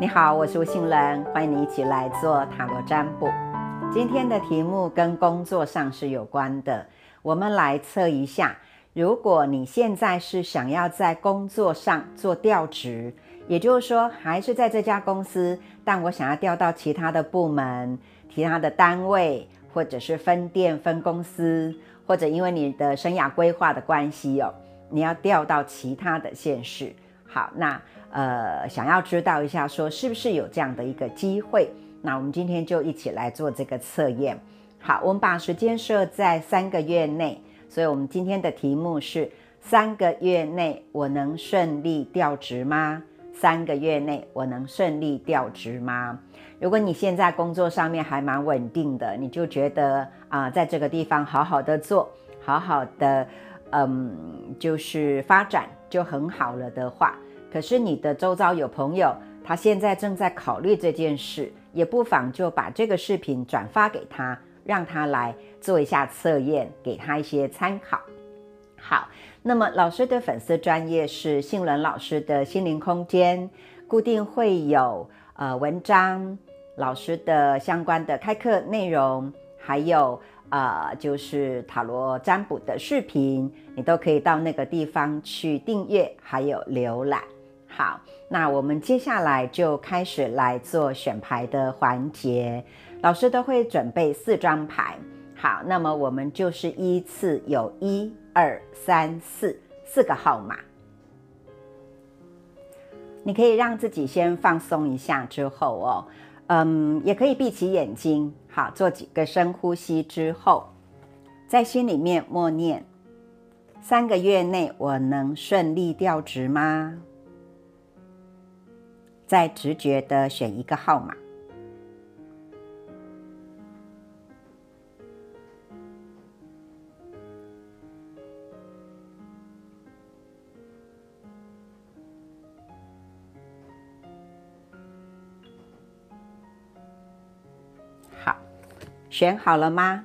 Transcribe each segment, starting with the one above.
你好，我是吴杏仁，欢迎你一起来做塔罗占卜。今天的题目跟工作上是有关的，我们来测一下，如果你现在是想要在工作上做调职，也就是说还是在这家公司，但我想要调到其他的部门、其他的单位，或者是分店、分公司，或者因为你的生涯规划的关系哦，你要调到其他的县市。好，那。呃，想要知道一下，说是不是有这样的一个机会？那我们今天就一起来做这个测验。好，我们把时间设在三个月内，所以我们今天的题目是：三个月内我能顺利调职吗？三个月内我能顺利调职吗？如果你现在工作上面还蛮稳定的，你就觉得啊，在这个地方好好的做，好好的，嗯，就是发展就很好了的话。可是你的周遭有朋友，他现在正在考虑这件事，也不妨就把这个视频转发给他，让他来做一下测验，给他一些参考。好，那么老师的粉丝专业是杏伦老师的心灵空间，固定会有呃文章、老师的相关的开课内容，还有呃就是塔罗占卜的视频，你都可以到那个地方去订阅，还有浏览。好，那我们接下来就开始来做选牌的环节。老师都会准备四张牌。好，那么我们就是依次有一二三四四个号码。你可以让自己先放松一下，之后哦，嗯，也可以闭起眼睛，好，做几个深呼吸之后，在心里面默念：三个月内我能顺利调职吗？再直觉的选一个号码。好，选好了吗？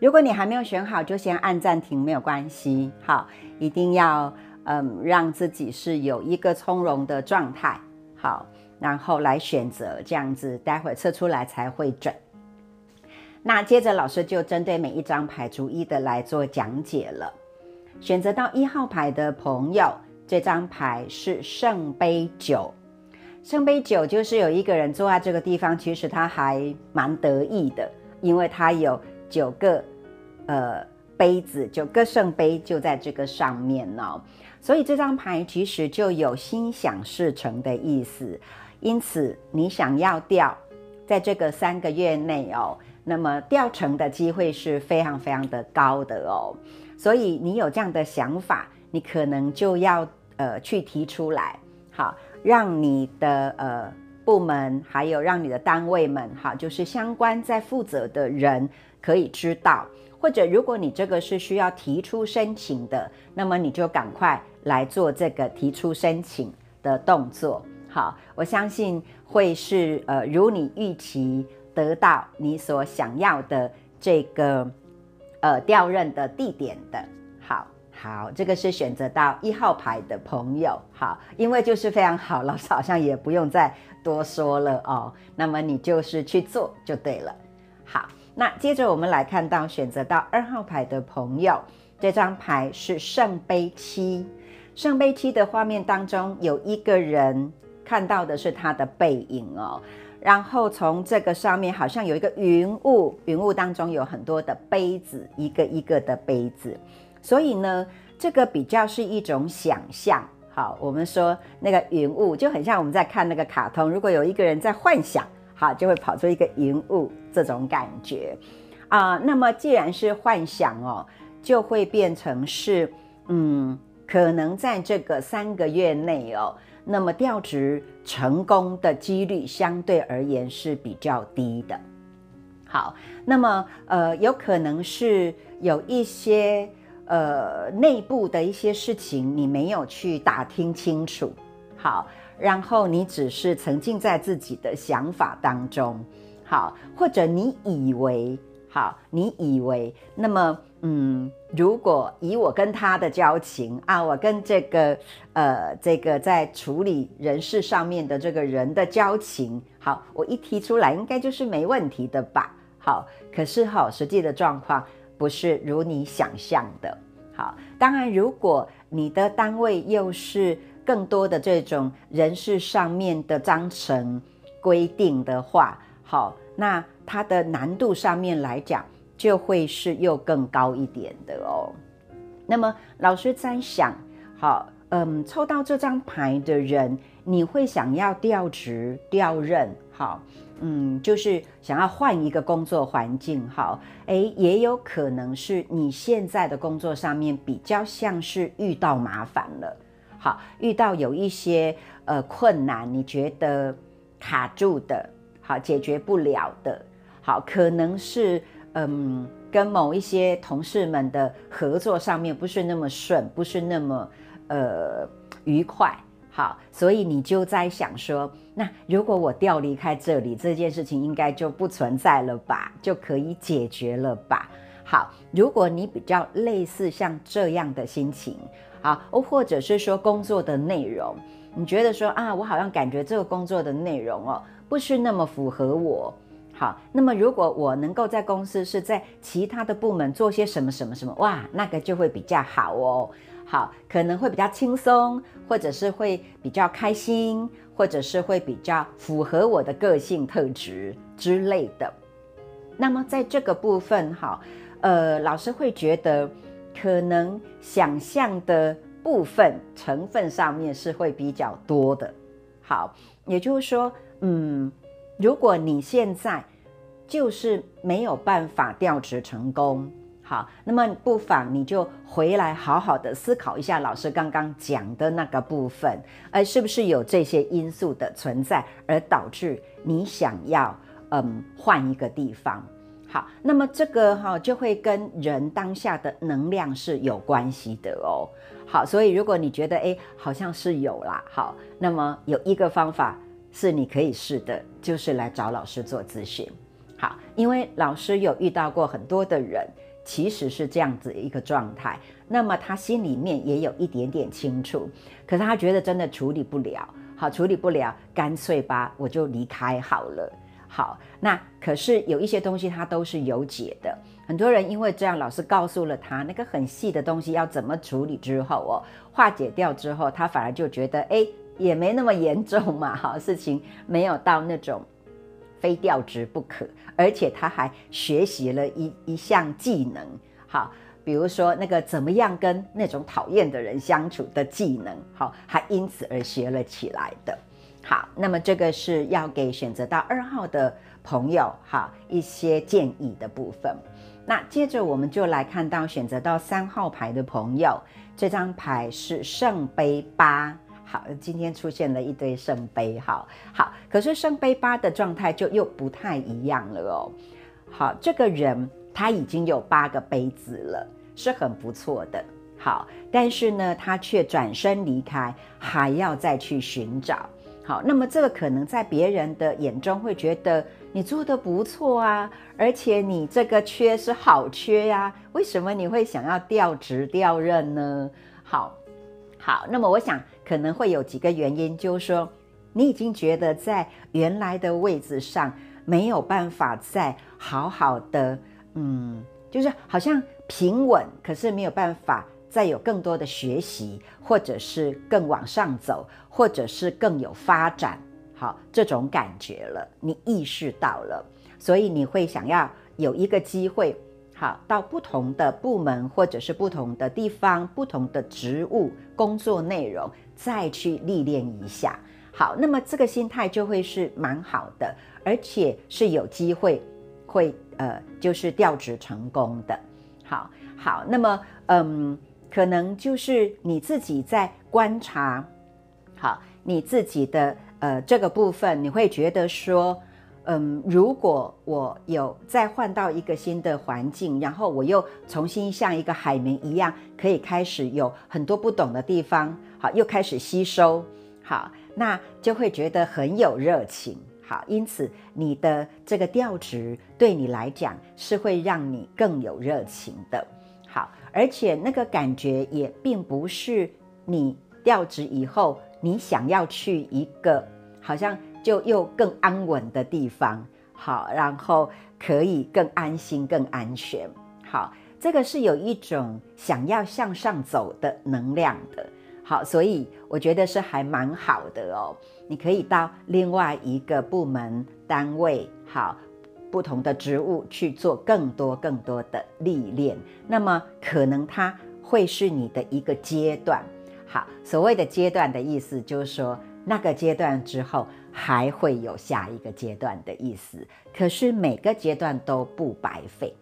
如果你还没有选好，就先按暂停，没有关系。好，一定要嗯，让自己是有一个从容的状态。好，然后来选择这样子，待会测出来才会准。那接着老师就针对每一张牌逐一的来做讲解了。选择到一号牌的朋友，这张牌是圣杯九。圣杯九就是有一个人坐在这个地方，其实他还蛮得意的，因为他有九个呃杯子，九个圣杯就在这个上面呢。所以这张牌其实就有心想事成的意思，因此你想要掉，在这个三个月内哦，那么掉成的机会是非常非常的高的哦。所以你有这样的想法，你可能就要呃去提出来，好，让你的呃部门还有让你的单位们，好，就是相关在负责的人可以知道。或者，如果你这个是需要提出申请的，那么你就赶快来做这个提出申请的动作。好，我相信会是呃，如你预期得到你所想要的这个呃调任的地点的。好，好，这个是选择到一号牌的朋友。好，因为就是非常好，老师好像也不用再多说了哦。那么你就是去做就对了。好。那接着我们来看到选择到二号牌的朋友，这张牌是圣杯七。圣杯七的画面当中有一个人，看到的是他的背影哦。然后从这个上面好像有一个云雾，云雾当中有很多的杯子，一个一个的杯子。所以呢，这个比较是一种想象。好，我们说那个云雾就很像我们在看那个卡通，如果有一个人在幻想。好，就会跑出一个云雾这种感觉啊。那么既然是幻想哦，就会变成是嗯，可能在这个三个月内哦，那么调职成功的几率相对而言是比较低的。好，那么呃，有可能是有一些呃内部的一些事情你没有去打听清楚。好。然后你只是沉浸在自己的想法当中，好，或者你以为好，你以为那么嗯，如果以我跟他的交情啊，我跟这个呃这个在处理人事上面的这个人的交情，好，我一提出来，应该就是没问题的吧？好，可是哈，实际的状况不是如你想象的。好，当然，如果你的单位又是更多的这种人事上面的章程规定的话，好，那它的难度上面来讲。就会是又更高一点的哦。那么老师在想，好，嗯，抽到这张牌的人，你会想要调职调任，好，嗯，就是想要换一个工作环境，好，诶，也有可能是你现在的工作上面比较像是遇到麻烦了，好，遇到有一些呃困难，你觉得卡住的，好，解决不了的，好，可能是。嗯，跟某一些同事们的合作上面不是那么顺，不是那么呃愉快。好，所以你就在想说，那如果我调离开这里，这件事情应该就不存在了吧，就可以解决了吧？好，如果你比较类似像这样的心情，好，或者是说工作的内容，你觉得说啊，我好像感觉这个工作的内容哦，不是那么符合我。好，那么如果我能够在公司是在其他的部门做些什么什么什么，哇，那个就会比较好哦。好，可能会比较轻松，或者是会比较开心，或者是会比较符合我的个性特质之类的。那么在这个部分，哈，呃，老师会觉得可能想象的部分成分上面是会比较多的。好，也就是说，嗯。如果你现在就是没有办法调职成功，好，那么不妨你就回来好好的思考一下老师刚刚讲的那个部分，而是不是有这些因素的存在，而导致你想要嗯换一个地方？好，那么这个哈就会跟人当下的能量是有关系的哦。好，所以如果你觉得哎好像是有啦，好，那么有一个方法。是你可以试的，就是来找老师做咨询。好，因为老师有遇到过很多的人，其实是这样子一个状态。那么他心里面也有一点点清楚，可是他觉得真的处理不了。好，处理不了，干脆吧，我就离开好了。好，那可是有一些东西他都是有解的。很多人因为这样，老师告诉了他那个很细的东西要怎么处理之后哦，化解掉之后，他反而就觉得哎。也没那么严重嘛，哈，事情没有到那种非调职不可，而且他还学习了一一项技能，好，比如说那个怎么样跟那种讨厌的人相处的技能，好，还因此而学了起来的。好，那么这个是要给选择到二号的朋友，哈，一些建议的部分。那接着我们就来看到选择到三号牌的朋友，这张牌是圣杯八。好，今天出现了一堆圣杯，好好，可是圣杯八的状态就又不太一样了哦。好，这个人他已经有八个杯子了，是很不错的。好，但是呢，他却转身离开，还要再去寻找。好，那么这个可能在别人的眼中会觉得你做的不错啊，而且你这个缺是好缺呀，为什么你会想要调职调任呢？好。好，那么我想可能会有几个原因，就是说你已经觉得在原来的位置上没有办法再好好的，嗯，就是好像平稳，可是没有办法再有更多的学习，或者是更往上走，或者是更有发展，好这种感觉了，你意识到了，所以你会想要有一个机会。好，到不同的部门或者是不同的地方、不同的职务、工作内容，再去历练一下。好，那么这个心态就会是蛮好的，而且是有机会会呃，就是调职成功的。好，好，那么嗯，可能就是你自己在观察，好，你自己的呃这个部分，你会觉得说。嗯，如果我有再换到一个新的环境，然后我又重新像一个海绵一样，可以开始有很多不懂的地方，好，又开始吸收，好，那就会觉得很有热情，好，因此你的这个调职对你来讲是会让你更有热情的，好，而且那个感觉也并不是你调职以后你想要去一个好像就又更安稳的地方，好，然后可以更安心、更安全。好，这个是有一种想要向上走的能量的。好，所以我觉得是还蛮好的哦。你可以到另外一个部门单位，好，不同的职务去做更多更多的历练。那么可能它会是你的一个阶段。好，所谓的阶段的意思就是说，那个阶段之后还会有下一个阶段的意思。可是每个阶段都不白费。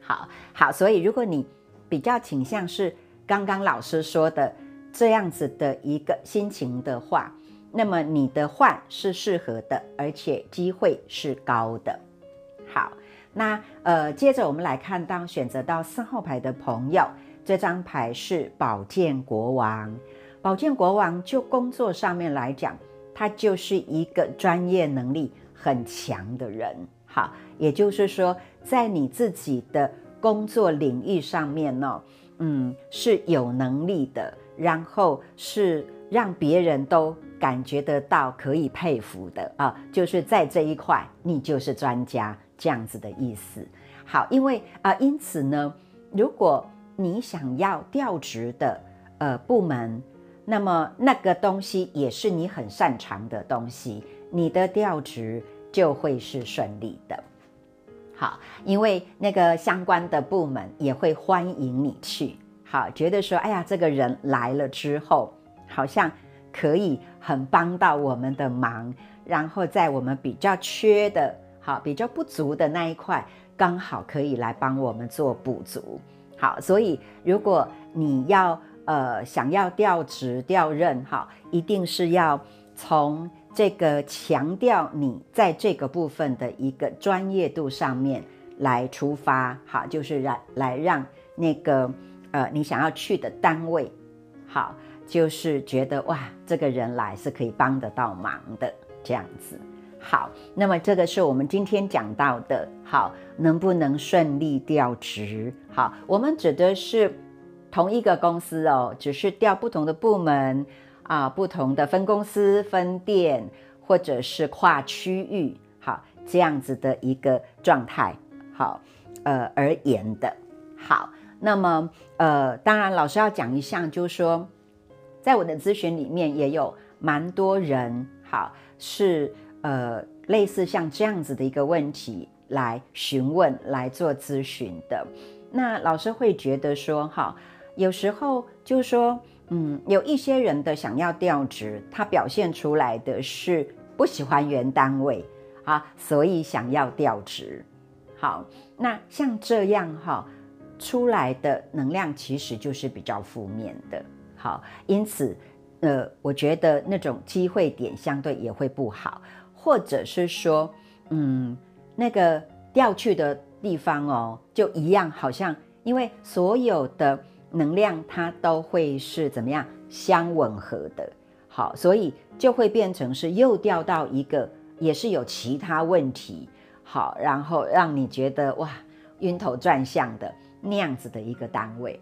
好好，所以如果你比较倾向是刚刚老师说的。这样子的一个心情的话，那么你的换是适合的，而且机会是高的。好，那呃，接着我们来看到选择到四号牌的朋友，这张牌是宝剑国王。宝剑国王就工作上面来讲，他就是一个专业能力很强的人。好，也就是说，在你自己的工作领域上面呢，嗯，是有能力的。然后是让别人都感觉得到可以佩服的啊，就是在这一块你就是专家这样子的意思。好，因为啊，因此呢，如果你想要调职的呃部门，那么那个东西也是你很擅长的东西，你的调职就会是顺利的。好，因为那个相关的部门也会欢迎你去。好，觉得说，哎呀，这个人来了之后，好像可以很帮到我们的忙，然后在我们比较缺的、好比较不足的那一块，刚好可以来帮我们做补足。好，所以如果你要呃想要调职调任，哈，一定是要从这个强调你在这个部分的一个专业度上面来出发，好，就是来来让那个。呃，你想要去的单位，好，就是觉得哇，这个人来是可以帮得到忙的这样子。好，那么这个是我们今天讲到的，好，能不能顺利调职？好，我们指的是同一个公司哦，只是调不同的部门啊，不同的分公司、分店，或者是跨区域，好，这样子的一个状态，好，呃而言的，好。那么，呃，当然，老师要讲一下，就是说，在我的咨询里面也有蛮多人，好，是呃类似像这样子的一个问题来询问、来做咨询的。那老师会觉得说，哈，有时候就是说，嗯，有一些人的想要调职，他表现出来的是不喜欢原单位啊，所以想要调职。好，那像这样哈。出来的能量其实就是比较负面的，好，因此，呃，我觉得那种机会点相对也会不好，或者是说，嗯，那个调去的地方哦，就一样，好像因为所有的能量它都会是怎么样相吻合的，好，所以就会变成是又调到一个也是有其他问题，好，然后让你觉得哇晕头转向的。那样子的一个单位，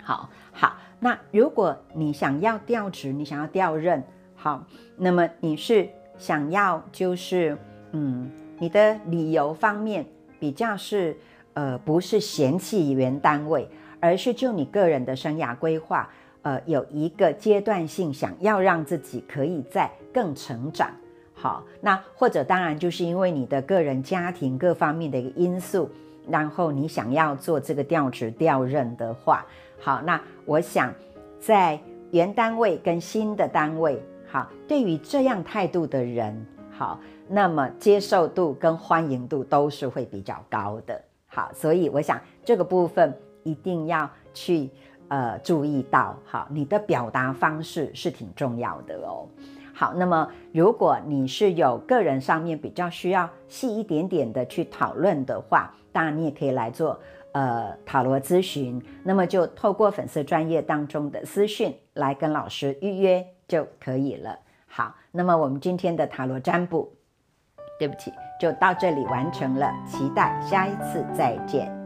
好好。那如果你想要调职，你想要调任，好，那么你是想要就是，嗯，你的理由方面比较是，呃，不是嫌弃原单位，而是就你个人的生涯规划，呃，有一个阶段性想要让自己可以再更成长，好，那或者当然就是因为你的个人家庭各方面的一个因素。然后你想要做这个调职调任的话，好，那我想在原单位跟新的单位，好，对于这样态度的人，好，那么接受度跟欢迎度都是会比较高的，好，所以我想这个部分一定要去呃注意到，好，你的表达方式是挺重要的哦。好，那么如果你是有个人上面比较需要细一点点的去讨论的话，当然你也可以来做呃塔罗咨询，那么就透过粉丝专业当中的私讯来跟老师预约就可以了。好，那么我们今天的塔罗占卜，对不起，就到这里完成了，期待下一次再见。